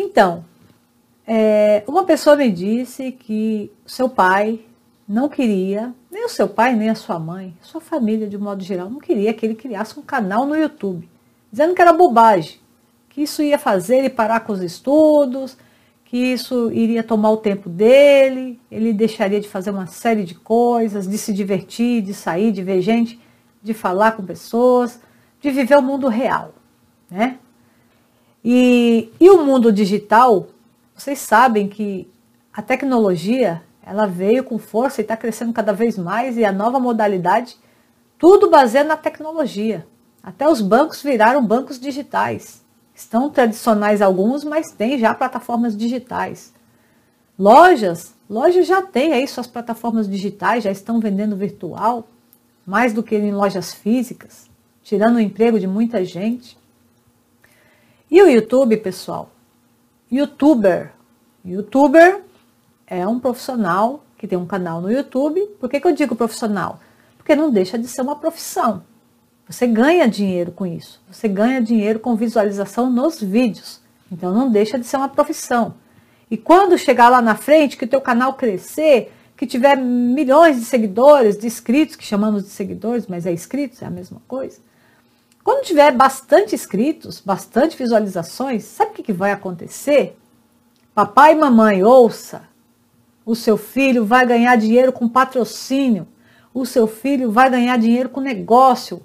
Então, é, uma pessoa me disse que seu pai não queria, nem o seu pai, nem a sua mãe, sua família de modo geral, não queria que ele criasse um canal no YouTube, dizendo que era bobagem, que isso ia fazer ele parar com os estudos, que isso iria tomar o tempo dele, ele deixaria de fazer uma série de coisas, de se divertir, de sair, de ver gente, de falar com pessoas, de viver o mundo real, né? E, e o mundo digital vocês sabem que a tecnologia ela veio com força e está crescendo cada vez mais e a nova modalidade, tudo baseado na tecnologia. Até os bancos viraram bancos digitais. Estão tradicionais alguns, mas tem já plataformas digitais. Lojas, lojas já têm aí suas plataformas digitais, já estão vendendo virtual, mais do que em lojas físicas, tirando o emprego de muita gente. E o YouTube, pessoal? youtuber. Youtuber é um profissional que tem um canal no YouTube. Por que, que eu digo profissional? Porque não deixa de ser uma profissão. Você ganha dinheiro com isso. Você ganha dinheiro com visualização nos vídeos. Então não deixa de ser uma profissão. E quando chegar lá na frente, que o teu canal crescer, que tiver milhões de seguidores, de inscritos, que chamamos de seguidores, mas é inscritos, é a mesma coisa. Quando tiver bastante inscritos, bastante visualizações, sabe o que, que vai acontecer? Papai e mamãe, ouça. O seu filho vai ganhar dinheiro com patrocínio. O seu filho vai ganhar dinheiro com negócio.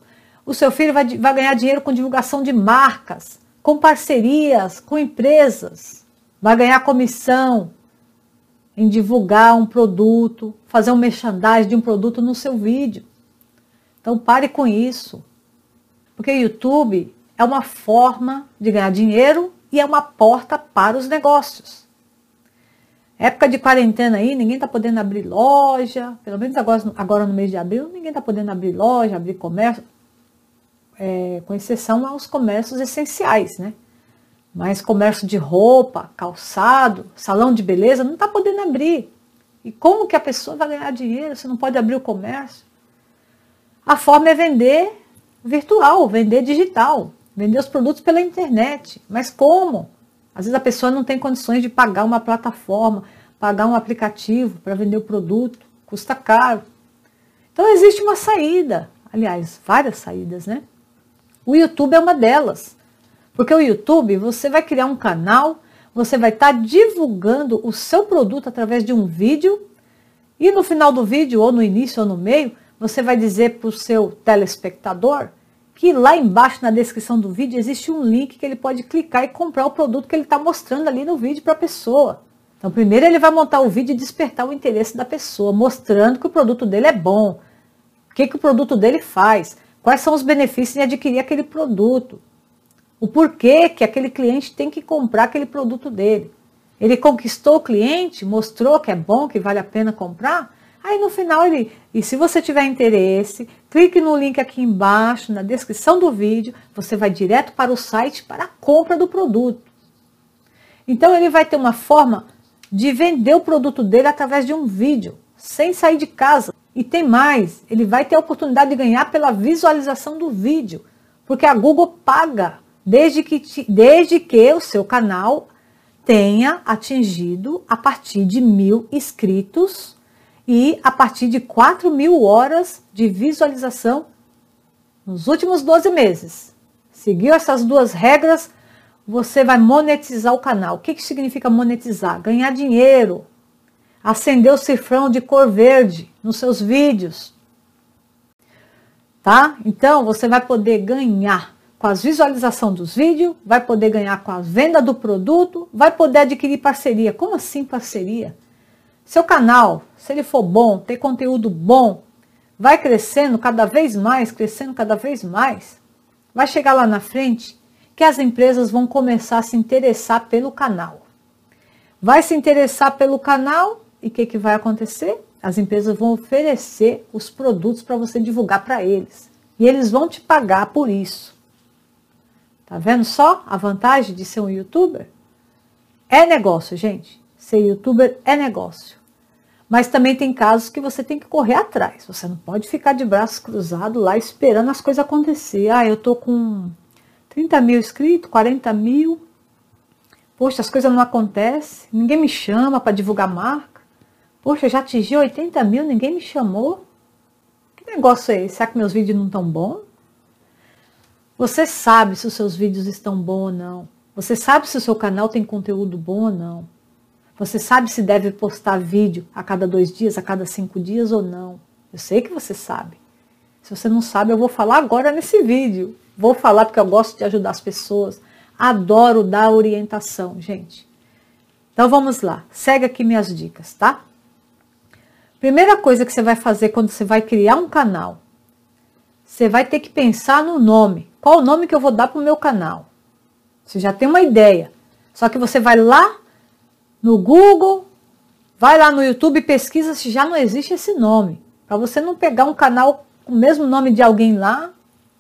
O seu filho vai, vai ganhar dinheiro com divulgação de marcas, com parcerias, com empresas. Vai ganhar comissão em divulgar um produto, fazer um merchandising de um produto no seu vídeo. Então pare com isso. Porque o YouTube é uma forma de ganhar dinheiro e é uma porta para os negócios. Época de quarentena aí, ninguém está podendo abrir loja, pelo menos agora, agora no mês de abril, ninguém está podendo abrir loja, abrir comércio, é, com exceção aos comércios essenciais, né? Mas comércio de roupa, calçado, salão de beleza, não está podendo abrir. E como que a pessoa vai ganhar dinheiro se não pode abrir o comércio? A forma é vender virtual, vender digital, vender os produtos pela internet. Mas como? Às vezes a pessoa não tem condições de pagar uma plataforma, pagar um aplicativo para vender o produto, custa caro. Então existe uma saída, aliás, várias saídas, né? O YouTube é uma delas. Porque o YouTube, você vai criar um canal, você vai estar tá divulgando o seu produto através de um vídeo, e no final do vídeo, ou no início ou no meio, você vai dizer para o seu telespectador que lá embaixo na descrição do vídeo existe um link que ele pode clicar e comprar o produto que ele está mostrando ali no vídeo para a pessoa. Então, primeiro ele vai montar o vídeo e despertar o interesse da pessoa, mostrando que o produto dele é bom, o que, que o produto dele faz, quais são os benefícios de adquirir aquele produto, o porquê que aquele cliente tem que comprar aquele produto dele. Ele conquistou o cliente, mostrou que é bom, que vale a pena comprar, Aí no final ele, e se você tiver interesse, clique no link aqui embaixo, na descrição do vídeo, você vai direto para o site para a compra do produto. Então ele vai ter uma forma de vender o produto dele através de um vídeo, sem sair de casa. E tem mais, ele vai ter a oportunidade de ganhar pela visualização do vídeo, porque a Google paga desde que, desde que o seu canal tenha atingido a partir de mil inscritos e a partir de 4 mil horas de visualização nos últimos 12 meses. Seguiu essas duas regras, você vai monetizar o canal. O que, que significa monetizar? Ganhar dinheiro. Acender o cifrão de cor verde nos seus vídeos. Tá? Então, você vai poder ganhar com a visualização dos vídeos, vai poder ganhar com a venda do produto, vai poder adquirir parceria. Como assim parceria? Seu canal, se ele for bom, ter conteúdo bom, vai crescendo cada vez mais, crescendo cada vez mais. Vai chegar lá na frente que as empresas vão começar a se interessar pelo canal. Vai se interessar pelo canal e o que, que vai acontecer? As empresas vão oferecer os produtos para você divulgar para eles. E eles vão te pagar por isso. Tá vendo só a vantagem de ser um youtuber? É negócio, gente. Ser youtuber é negócio. Mas também tem casos que você tem que correr atrás. Você não pode ficar de braços cruzados lá esperando as coisas acontecer. Ah, eu tô com 30 mil inscritos, 40 mil. Poxa, as coisas não acontecem, ninguém me chama para divulgar marca. Poxa, já atingi 80 mil, ninguém me chamou. Que negócio é esse? Será que meus vídeos não estão bons? Você sabe se os seus vídeos estão bons ou não. Você sabe se o seu canal tem conteúdo bom ou não. Você sabe se deve postar vídeo a cada dois dias, a cada cinco dias ou não. Eu sei que você sabe. Se você não sabe, eu vou falar agora nesse vídeo. Vou falar porque eu gosto de ajudar as pessoas. Adoro dar orientação, gente. Então vamos lá. Segue aqui minhas dicas, tá? Primeira coisa que você vai fazer quando você vai criar um canal, você vai ter que pensar no nome. Qual o nome que eu vou dar para o meu canal? Você já tem uma ideia. Só que você vai lá no Google, vai lá no YouTube e pesquisa se já não existe esse nome. Para você não pegar um canal com o mesmo nome de alguém lá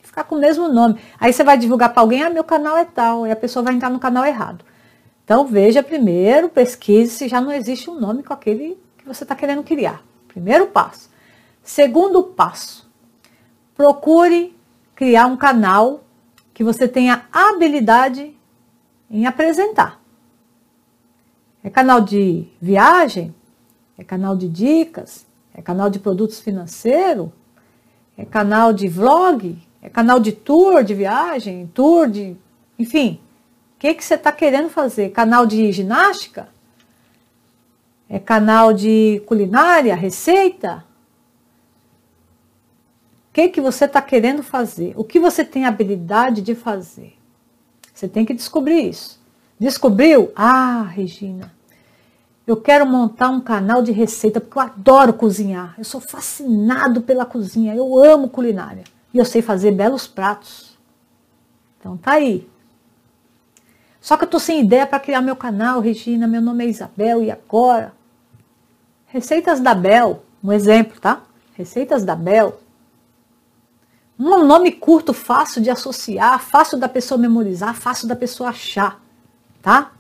e ficar com o mesmo nome. Aí você vai divulgar para alguém, ah, meu canal é tal, e a pessoa vai entrar no canal errado. Então veja primeiro, pesquise se já não existe um nome com aquele que você está querendo criar. Primeiro passo. Segundo passo, procure criar um canal que você tenha habilidade em apresentar. É canal de viagem? É canal de dicas? É canal de produtos financeiros? É canal de vlog? É canal de tour de viagem? Tour de. Enfim. O que, que você está querendo fazer? Canal de ginástica? É canal de culinária? Receita? O que, que você está querendo fazer? O que você tem habilidade de fazer? Você tem que descobrir isso. Descobriu? Ah, Regina, eu quero montar um canal de receita porque eu adoro cozinhar. Eu sou fascinado pela cozinha, eu amo culinária. E eu sei fazer belos pratos. Então tá aí. Só que eu tô sem ideia para criar meu canal, Regina. Meu nome é Isabel e agora? Receitas da Bel, um exemplo, tá? Receitas da Bel. Um nome curto, fácil de associar, fácil da pessoa memorizar, fácil da pessoa achar, tá?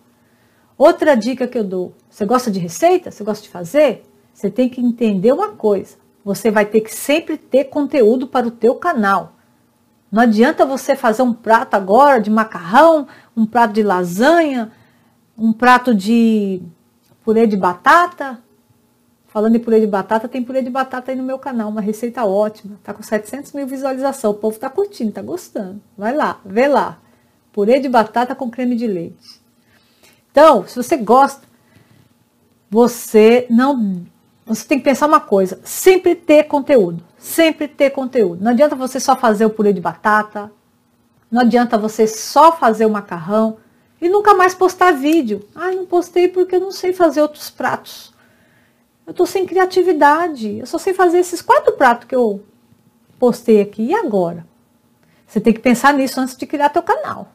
Outra dica que eu dou: você gosta de receita? Você gosta de fazer? Você tem que entender uma coisa. Você vai ter que sempre ter conteúdo para o teu canal. Não adianta você fazer um prato agora de macarrão, um prato de lasanha, um prato de purê de batata, Falando em purê de batata, tem purê de batata aí no meu canal, uma receita ótima. Tá com 700 mil visualizações. O povo tá curtindo, tá gostando. Vai lá, vê lá. Purê de batata com creme de leite. Então, se você gosta, você não. Você tem que pensar uma coisa: sempre ter conteúdo. Sempre ter conteúdo. Não adianta você só fazer o purê de batata. Não adianta você só fazer o macarrão e nunca mais postar vídeo. Ah, não postei porque eu não sei fazer outros pratos. Eu estou sem criatividade. Eu só sei fazer esses quatro pratos que eu postei aqui. E agora? Você tem que pensar nisso antes de criar teu canal.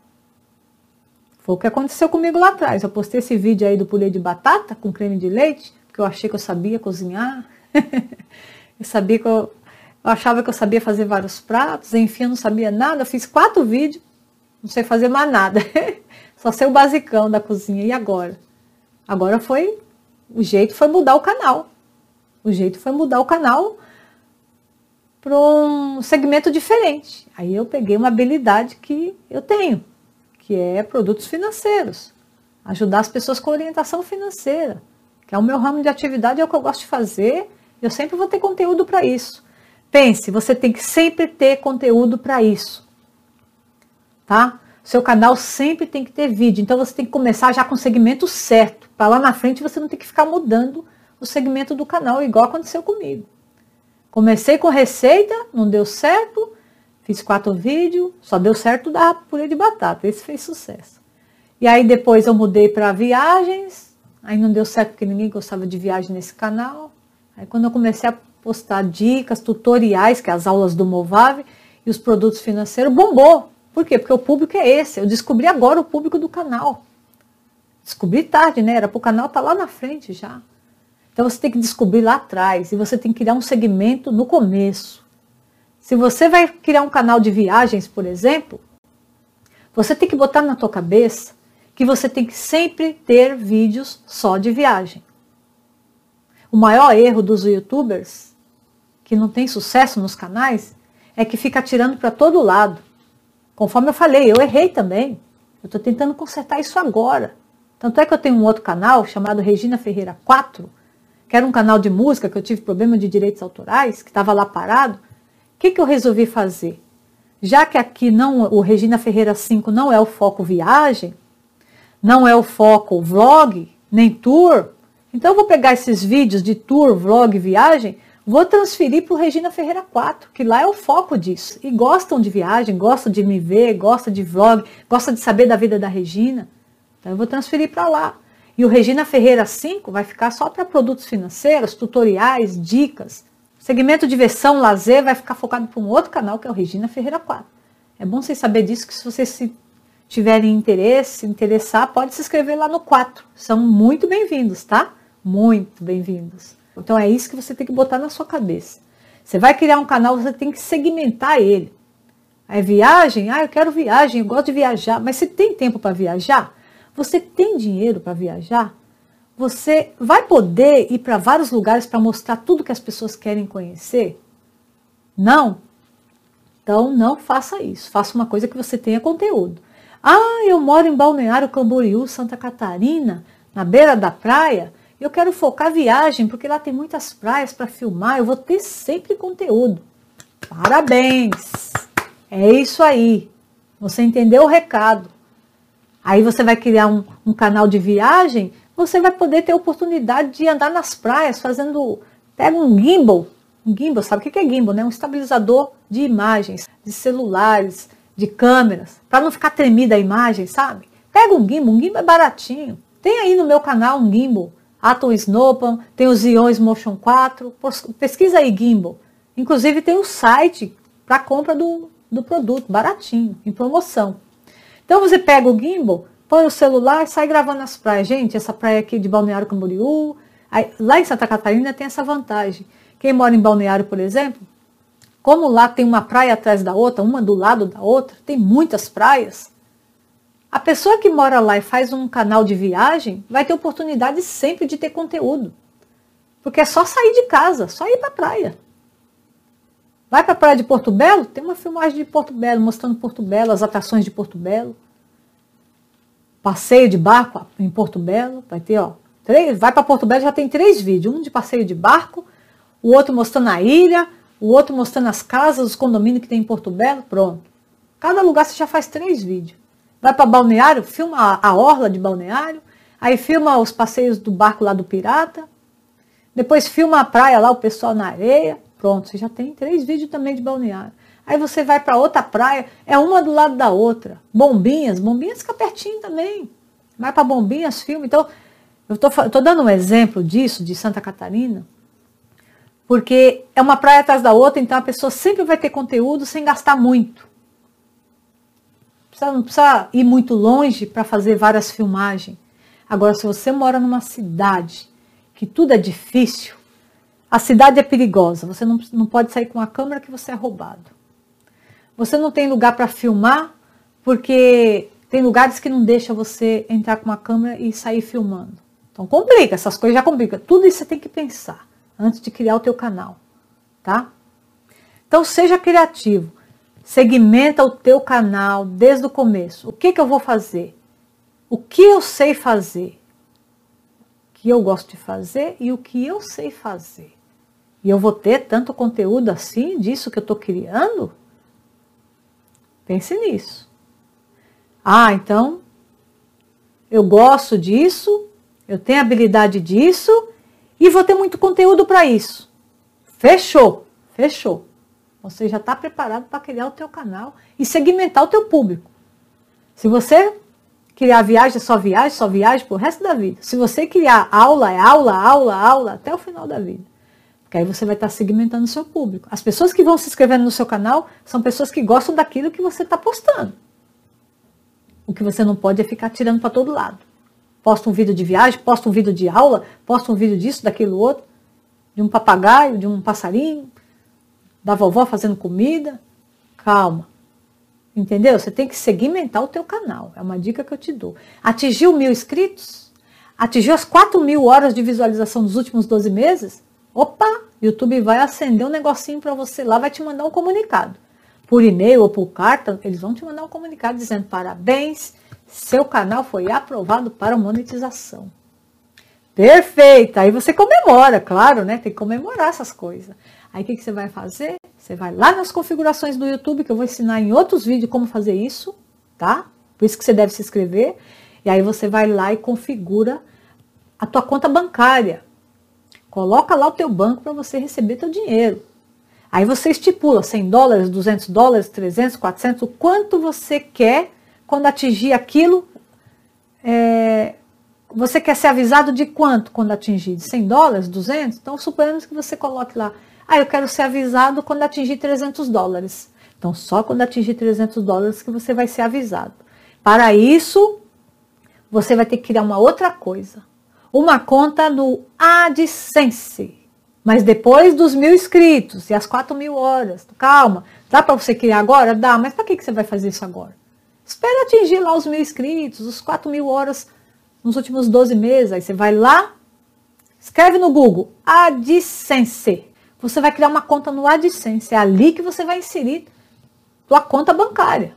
Foi o que aconteceu comigo lá atrás. Eu postei esse vídeo aí do purê de batata com creme de leite, porque eu achei que eu sabia cozinhar. eu sabia que eu, eu achava que eu sabia fazer vários pratos, enfim, eu não sabia nada. Eu fiz quatro vídeos, não sei fazer mais nada. Só sei o basicão da cozinha. E agora? Agora foi o jeito foi mudar o canal. O jeito foi mudar o canal para um segmento diferente. Aí eu peguei uma habilidade que eu tenho, que é produtos financeiros. Ajudar as pessoas com orientação financeira, que é o meu ramo de atividade, é o que eu gosto de fazer. Eu sempre vou ter conteúdo para isso. Pense, você tem que sempre ter conteúdo para isso. Tá? Seu canal sempre tem que ter vídeo, então você tem que começar já com o segmento certo, para lá na frente você não ter que ficar mudando o segmento do canal, igual aconteceu comigo. Comecei com receita, não deu certo, fiz quatro vídeos, só deu certo da purê de batata, esse fez sucesso. E aí depois eu mudei para viagens, aí não deu certo porque ninguém gostava de viagem nesse canal. Aí quando eu comecei a postar dicas, tutoriais, que é as aulas do Movave e os produtos financeiros, bombou. Por quê? Porque o público é esse. Eu descobri agora o público do canal. Descobri tarde, né? Era para o canal estar tá lá na frente já. Então você tem que descobrir lá atrás e você tem que criar um segmento no começo. Se você vai criar um canal de viagens, por exemplo, você tem que botar na tua cabeça que você tem que sempre ter vídeos só de viagem. O maior erro dos youtubers que não tem sucesso nos canais é que fica tirando para todo lado. Conforme eu falei, eu errei também. Eu estou tentando consertar isso agora. Tanto é que eu tenho um outro canal chamado Regina Ferreira 4, que era um canal de música que eu tive problema de direitos autorais, que estava lá parado. O que, que eu resolvi fazer? Já que aqui não, o Regina Ferreira 5 não é o foco viagem, não é o foco vlog, nem tour, então eu vou pegar esses vídeos de tour, vlog, viagem, vou transferir para o Regina Ferreira 4, que lá é o foco disso. E gostam de viagem, gostam de me ver, gostam de vlog, gostam de saber da vida da Regina. Então eu vou transferir para lá. E o Regina Ferreira 5 vai ficar só para produtos financeiros, tutoriais, dicas. Segmento diversão, lazer vai ficar focado para um outro canal que é o Regina Ferreira 4. É bom vocês saber disso, que se vocês se tiverem interesse, se interessar, pode se inscrever lá no 4. São muito bem-vindos, tá? Muito bem-vindos. Então é isso que você tem que botar na sua cabeça. Você vai criar um canal, você tem que segmentar ele. É viagem? Ah, eu quero viagem, eu gosto de viajar. Mas você tem tempo para viajar? Você tem dinheiro para viajar? Você vai poder ir para vários lugares para mostrar tudo que as pessoas querem conhecer? Não? Então não faça isso. Faça uma coisa que você tenha conteúdo. Ah, eu moro em Balneário Camboriú, Santa Catarina, na beira da praia. Eu quero focar viagem, porque lá tem muitas praias para filmar. Eu vou ter sempre conteúdo. Parabéns! É isso aí. Você entendeu o recado. Aí você vai criar um, um canal de viagem, você vai poder ter oportunidade de andar nas praias fazendo. Pega um gimbal. Um gimbal, sabe o que é gimbal, né? Um estabilizador de imagens, de celulares, de câmeras, para não ficar tremida a imagem, sabe? Pega um gimbal, um gimbal é baratinho. Tem aí no meu canal um gimbal, Atom Snowpan, tem os Ions Motion 4, pesquisa aí gimbal. Inclusive tem o um site para compra do, do produto, baratinho, em promoção. Então você pega o gimbal, põe o celular e sai gravando as praias. Gente, essa praia aqui de Balneário Camboriú, aí, lá em Santa Catarina tem essa vantagem. Quem mora em Balneário, por exemplo, como lá tem uma praia atrás da outra, uma do lado da outra, tem muitas praias. A pessoa que mora lá e faz um canal de viagem vai ter oportunidade sempre de ter conteúdo. Porque é só sair de casa, só ir para a praia. Vai para a praia de Porto Belo? Tem uma filmagem de Porto Belo, mostrando Porto Belo, as atrações de Porto Belo. Passeio de barco em Porto Belo, vai ter, ó, três, vai para Porto Belo, já tem três vídeos, um de passeio de barco, o outro mostrando a ilha, o outro mostrando as casas, os condomínios que tem em Porto Belo, pronto. Cada lugar você já faz três vídeos. Vai para Balneário, filma a, orla de Balneário, aí filma os passeios do barco lá do Pirata, depois filma a praia lá, o pessoal na areia, pronto, você já tem três vídeos também de Balneário. Aí você vai para outra praia, é uma do lado da outra. Bombinhas, Bombinhas fica pertinho também. Vai para Bombinhas, filma. Então, eu estou dando um exemplo disso, de Santa Catarina, porque é uma praia atrás da outra, então a pessoa sempre vai ter conteúdo sem gastar muito. Não precisa ir muito longe para fazer várias filmagens. Agora, se você mora numa cidade que tudo é difícil, a cidade é perigosa, você não, não pode sair com a câmera que você é roubado. Você não tem lugar para filmar, porque tem lugares que não deixa você entrar com uma câmera e sair filmando. Então complica, essas coisas já complicam. Tudo isso você tem que pensar antes de criar o teu canal, tá? Então seja criativo, segmenta o teu canal desde o começo. O que, que eu vou fazer? O que eu sei fazer? O que eu gosto de fazer e o que eu sei fazer. E eu vou ter tanto conteúdo assim disso que eu estou criando? Pense nisso. Ah, então eu gosto disso, eu tenho habilidade disso e vou ter muito conteúdo para isso. Fechou, fechou. Você já está preparado para criar o teu canal e segmentar o teu público. Se você criar viagem, só viagem, só viagem para o resto da vida. Se você criar aula, é aula, aula, aula, até o final da vida. Porque aí você vai estar segmentando o seu público. As pessoas que vão se inscrevendo no seu canal são pessoas que gostam daquilo que você está postando. O que você não pode é ficar tirando para todo lado posta um vídeo de viagem, posta um vídeo de aula, posta um vídeo disso, daquilo outro, de um papagaio, de um passarinho, da vovó fazendo comida. Calma. Entendeu? Você tem que segmentar o teu canal. É uma dica que eu te dou. Atingiu mil inscritos? Atingiu as 4 mil horas de visualização dos últimos 12 meses? Opa! YouTube vai acender um negocinho para você lá, vai te mandar um comunicado. Por e-mail ou por carta, eles vão te mandar um comunicado dizendo parabéns, Seu canal foi aprovado para monetização. Perfeito! Aí você comemora, claro, né? Tem que comemorar essas coisas. Aí o que, que você vai fazer? Você vai lá nas configurações do YouTube, que eu vou ensinar em outros vídeos como fazer isso, tá? Por isso que você deve se inscrever. E aí você vai lá e configura a tua conta bancária. Coloca lá o teu banco para você receber teu dinheiro. Aí você estipula 100 dólares, 200 dólares, 300, 400, o quanto você quer quando atingir aquilo. É, você quer ser avisado de quanto quando atingir? De 100 dólares, 200? Então, suponhamos que você coloque lá, ah, eu quero ser avisado quando atingir 300 dólares. Então, só quando atingir 300 dólares que você vai ser avisado. Para isso, você vai ter que criar uma outra coisa. Uma conta no AdSense. Mas depois dos mil inscritos e as quatro mil horas. Calma, dá para você criar agora? Dá, mas para que, que você vai fazer isso agora? Espera atingir lá os mil inscritos, os quatro mil horas nos últimos 12 meses. Aí você vai lá, escreve no Google AdSense. Você vai criar uma conta no AdSense. É ali que você vai inserir tua conta bancária,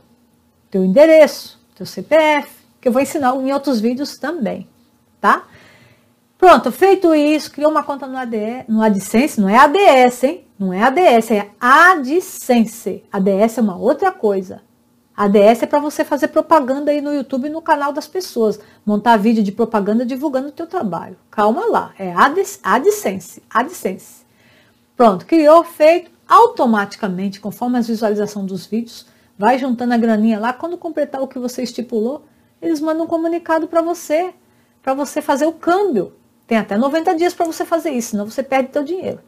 teu endereço, teu CPF, que eu vou ensinar em outros vídeos também, tá? Pronto, feito isso, criou uma conta no, ADE, no AdSense, não é ADS, hein? Não é ADS, é AdSense. ADS é uma outra coisa. ADS é para você fazer propaganda aí no YouTube e no canal das pessoas. Montar vídeo de propaganda divulgando o teu trabalho. Calma lá, é AdSense. AdSense. Pronto, criou, feito. Automaticamente, conforme as visualizações dos vídeos, vai juntando a graninha lá. Quando completar o que você estipulou, eles mandam um comunicado para você, para você fazer o câmbio tem até 90 dias para você fazer isso, senão você perde seu dinheiro.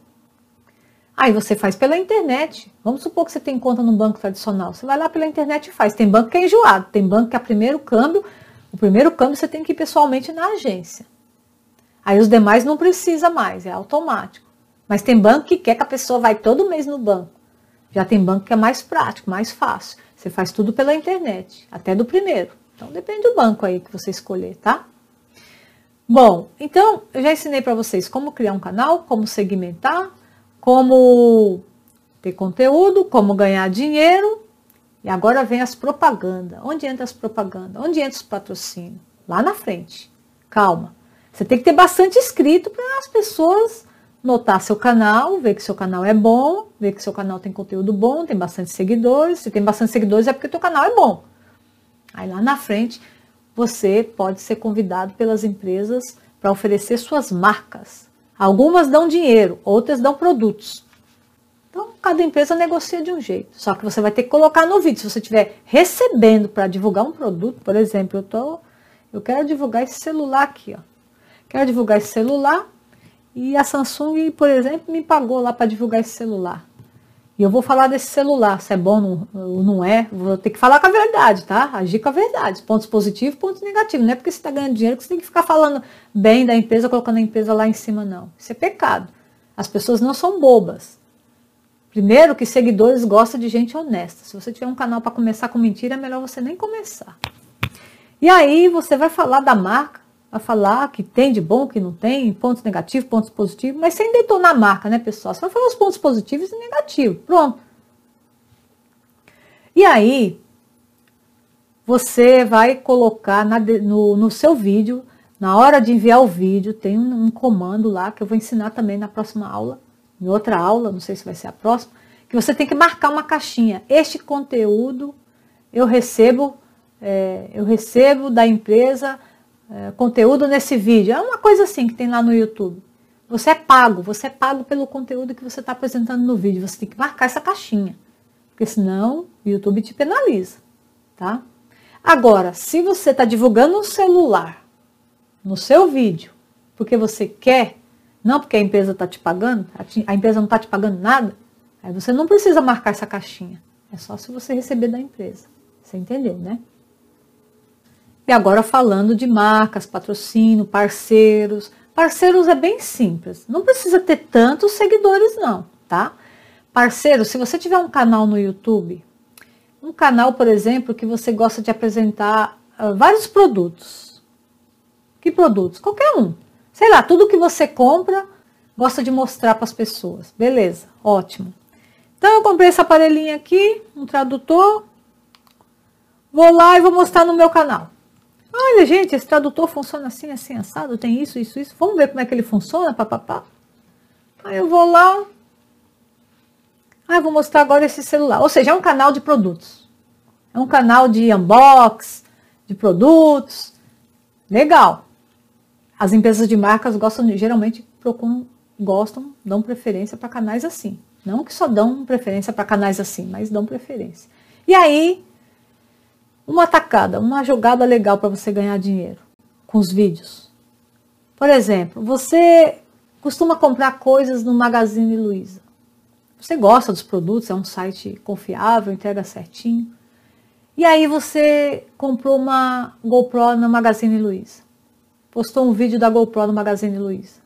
Aí você faz pela internet. Vamos supor que você tem conta no banco tradicional. Você vai lá pela internet e faz. Tem banco que é enjoado, tem banco que é primeiro câmbio. O primeiro câmbio você tem que ir pessoalmente na agência. Aí os demais não precisa mais, é automático. Mas tem banco que quer que a pessoa vai todo mês no banco. Já tem banco que é mais prático, mais fácil. Você faz tudo pela internet, até do primeiro. Então depende do banco aí que você escolher, tá? Bom, então eu já ensinei para vocês como criar um canal, como segmentar, como ter conteúdo, como ganhar dinheiro. E agora vem as propagandas. Onde entra as propagandas? Onde entra os patrocínios? Lá na frente. Calma. Você tem que ter bastante inscrito para as pessoas notar seu canal, ver que seu canal é bom, ver que seu canal tem conteúdo bom, tem bastante seguidores. Se tem bastante seguidores é porque teu canal é bom. Aí lá na frente você pode ser convidado pelas empresas para oferecer suas marcas. Algumas dão dinheiro, outras dão produtos. Então, cada empresa negocia de um jeito. Só que você vai ter que colocar no vídeo. Se você estiver recebendo para divulgar um produto, por exemplo, eu, tô, eu quero divulgar esse celular aqui. Ó. Quero divulgar esse celular e a Samsung, por exemplo, me pagou lá para divulgar esse celular. E eu vou falar desse celular, se é bom ou não é. Vou ter que falar com a verdade, tá? Agir com a verdade. Pontos positivos, pontos negativos. Não é porque você está ganhando dinheiro que você tem que ficar falando bem da empresa, colocando a empresa lá em cima, não. Isso é pecado. As pessoas não são bobas. Primeiro, que seguidores gostam de gente honesta. Se você tiver um canal para começar com mentira, é melhor você nem começar. E aí você vai falar da marca a falar que tem de bom, que não tem, pontos negativos, pontos positivos, mas sem detonar a marca, né, pessoal? Você vai falar os pontos positivos e negativos. Pronto. E aí, você vai colocar na, no, no, seu vídeo, na hora de enviar o vídeo, tem um, um comando lá que eu vou ensinar também na próxima aula, em outra aula, não sei se vai ser a próxima, que você tem que marcar uma caixinha. Este conteúdo eu recebo, é, eu recebo da empresa é, conteúdo nesse vídeo. É uma coisa assim que tem lá no YouTube. Você é pago, você é pago pelo conteúdo que você está apresentando no vídeo. Você tem que marcar essa caixinha, porque senão o YouTube te penaliza, tá? Agora, se você está divulgando um celular no seu vídeo, porque você quer, não porque a empresa está te pagando, a empresa não está te pagando nada, aí você não precisa marcar essa caixinha. É só se você receber da empresa. Você entendeu, né? E agora falando de marcas, patrocínio, parceiros. Parceiros é bem simples, não precisa ter tantos seguidores não, tá? Parceiro, se você tiver um canal no YouTube, um canal, por exemplo, que você gosta de apresentar uh, vários produtos. Que produtos? Qualquer um. Sei lá, tudo que você compra, gosta de mostrar para as pessoas. Beleza, ótimo. Então eu comprei esse aparelhinho aqui, um tradutor. Vou lá e vou mostrar no meu canal. Olha, gente, esse tradutor funciona assim, assim, assado, tem isso, isso, isso. Vamos ver como é que ele funciona, papapá. Aí eu vou lá. Ah, eu vou mostrar agora esse celular. Ou seja, é um canal de produtos. É um canal de unbox, de produtos. Legal. As empresas de marcas gostam, geralmente procuram, gostam, dão preferência para canais assim. Não que só dão preferência para canais assim, mas dão preferência. E aí, uma tacada, uma jogada legal para você ganhar dinheiro com os vídeos. Por exemplo, você costuma comprar coisas no Magazine Luiza. Você gosta dos produtos, é um site confiável, entrega certinho. E aí você comprou uma GoPro no Magazine Luiza. Postou um vídeo da GoPro no Magazine Luiza.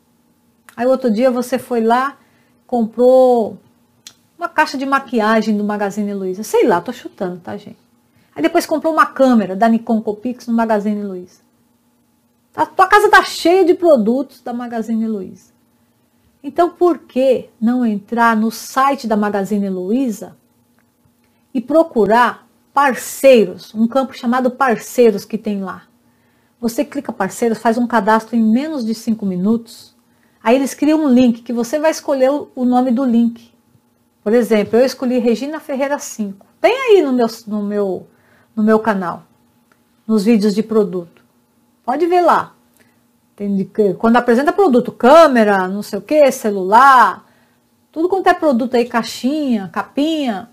Aí outro dia você foi lá, comprou uma caixa de maquiagem do Magazine Luiza. Sei lá, tô chutando, tá, gente? Aí depois comprou uma câmera da Nikon Copix no Magazine Luiza. A tua casa tá cheia de produtos da Magazine Luiza. Então, por que não entrar no site da Magazine Luiza e procurar parceiros, um campo chamado parceiros que tem lá? Você clica parceiros, faz um cadastro em menos de cinco minutos. Aí eles criam um link que você vai escolher o nome do link. Por exemplo, eu escolhi Regina Ferreira 5. Tem aí no meu, no meu, no meu canal, nos vídeos de produto. Pode ver lá. Quando apresenta produto, câmera, não sei o que, celular, tudo quanto é produto aí, caixinha, capinha.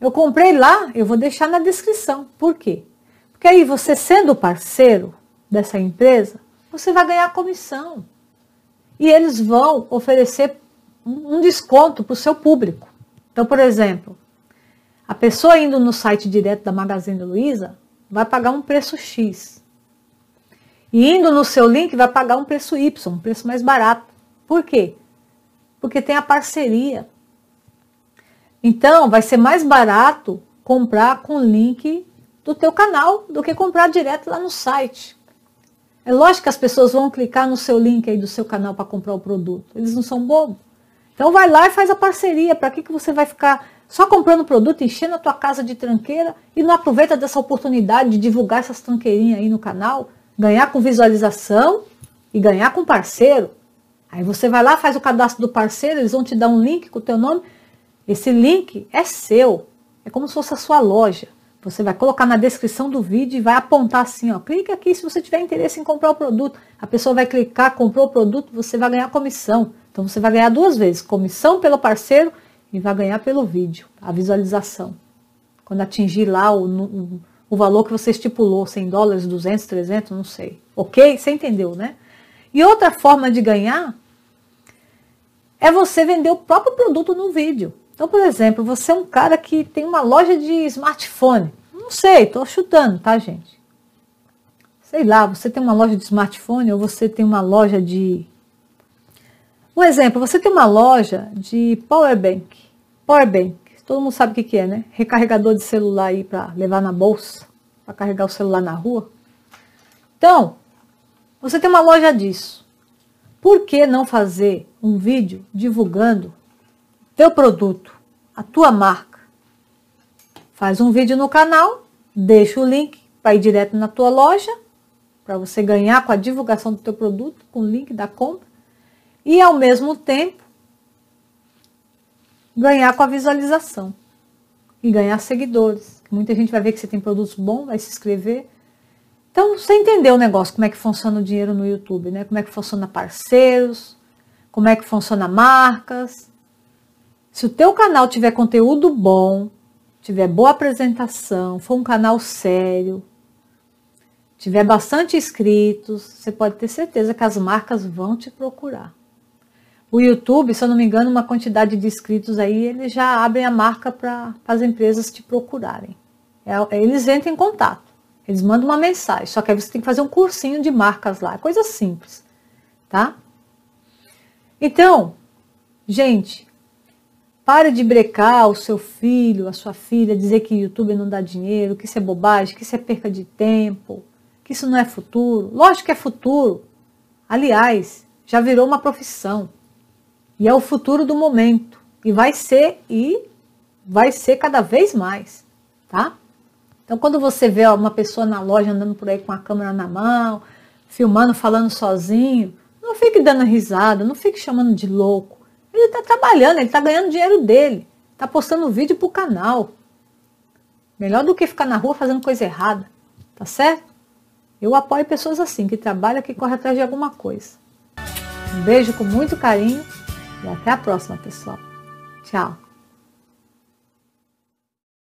Eu comprei lá, eu vou deixar na descrição. Por quê? Porque aí você sendo parceiro dessa empresa, você vai ganhar comissão. E eles vão oferecer um desconto para o seu público. Então, por exemplo, a pessoa indo no site direto da Magazine Luiza vai pagar um preço X. E indo no seu link vai pagar um preço Y, um preço mais barato. Por quê? Porque tem a parceria. Então, vai ser mais barato comprar com o link do teu canal do que comprar direto lá no site. É lógico que as pessoas vão clicar no seu link aí do seu canal para comprar o produto. Eles não são bobos. Então vai lá e faz a parceria. Para que, que você vai ficar só comprando produto, enchendo a tua casa de tranqueira e não aproveita dessa oportunidade de divulgar essas tranqueirinhas aí no canal? ganhar com visualização e ganhar com parceiro. Aí você vai lá, faz o cadastro do parceiro, eles vão te dar um link com o teu nome. Esse link é seu, é como se fosse a sua loja. Você vai colocar na descrição do vídeo e vai apontar assim, ó, clica aqui se você tiver interesse em comprar o produto. A pessoa vai clicar, comprou o produto, você vai ganhar comissão. Então você vai ganhar duas vezes, comissão pelo parceiro e vai ganhar pelo vídeo, a visualização. Quando atingir lá o, o valor que você estipulou, 100 dólares, 200, 300, não sei. Ok? Você entendeu, né? E outra forma de ganhar é você vender o próprio produto no vídeo. Então, por exemplo, você é um cara que tem uma loja de smartphone. Não sei, estou chutando, tá, gente? Sei lá, você tem uma loja de smartphone ou você tem uma loja de. Um exemplo, você tem uma loja de power bank. Power bank. Todo mundo sabe o que, é, né? Recarregador de celular aí para levar na bolsa, para carregar o celular na rua. Então, você tem uma loja disso. Por que não fazer um vídeo divulgando teu produto, a tua marca? Faz um vídeo no canal, deixa o link para ir direto na tua loja, para você ganhar com a divulgação do teu produto, com o link da compra, e ao mesmo tempo ganhar com a visualização e ganhar seguidores. Muita gente vai ver que você tem produtos bons, vai se inscrever. Então, você entendeu o negócio, como é que funciona o dinheiro no YouTube, né? Como é que funciona parceiros, como é que funciona marcas. Se o teu canal tiver conteúdo bom, tiver boa apresentação, for um canal sério, tiver bastante inscritos, você pode ter certeza que as marcas vão te procurar. O YouTube, se eu não me engano, uma quantidade de inscritos aí, eles já abrem a marca para as empresas te procurarem. É, é, eles entram em contato, eles mandam uma mensagem, só que aí você tem que fazer um cursinho de marcas lá, coisa simples, tá? Então, gente, pare de brecar o seu filho, a sua filha, dizer que YouTube não dá dinheiro, que isso é bobagem, que isso é perca de tempo, que isso não é futuro. Lógico que é futuro. Aliás, já virou uma profissão. E é o futuro do momento. E vai ser, e vai ser cada vez mais, tá? Então, quando você vê uma pessoa na loja andando por aí com a câmera na mão, filmando, falando sozinho, não fique dando risada, não fique chamando de louco. Ele está trabalhando, ele está ganhando dinheiro dele, está postando vídeo para o canal. Melhor do que ficar na rua fazendo coisa errada, tá certo? Eu apoio pessoas assim, que trabalham, que correm atrás de alguma coisa. Um beijo com muito carinho e até a próxima, pessoal. Tchau.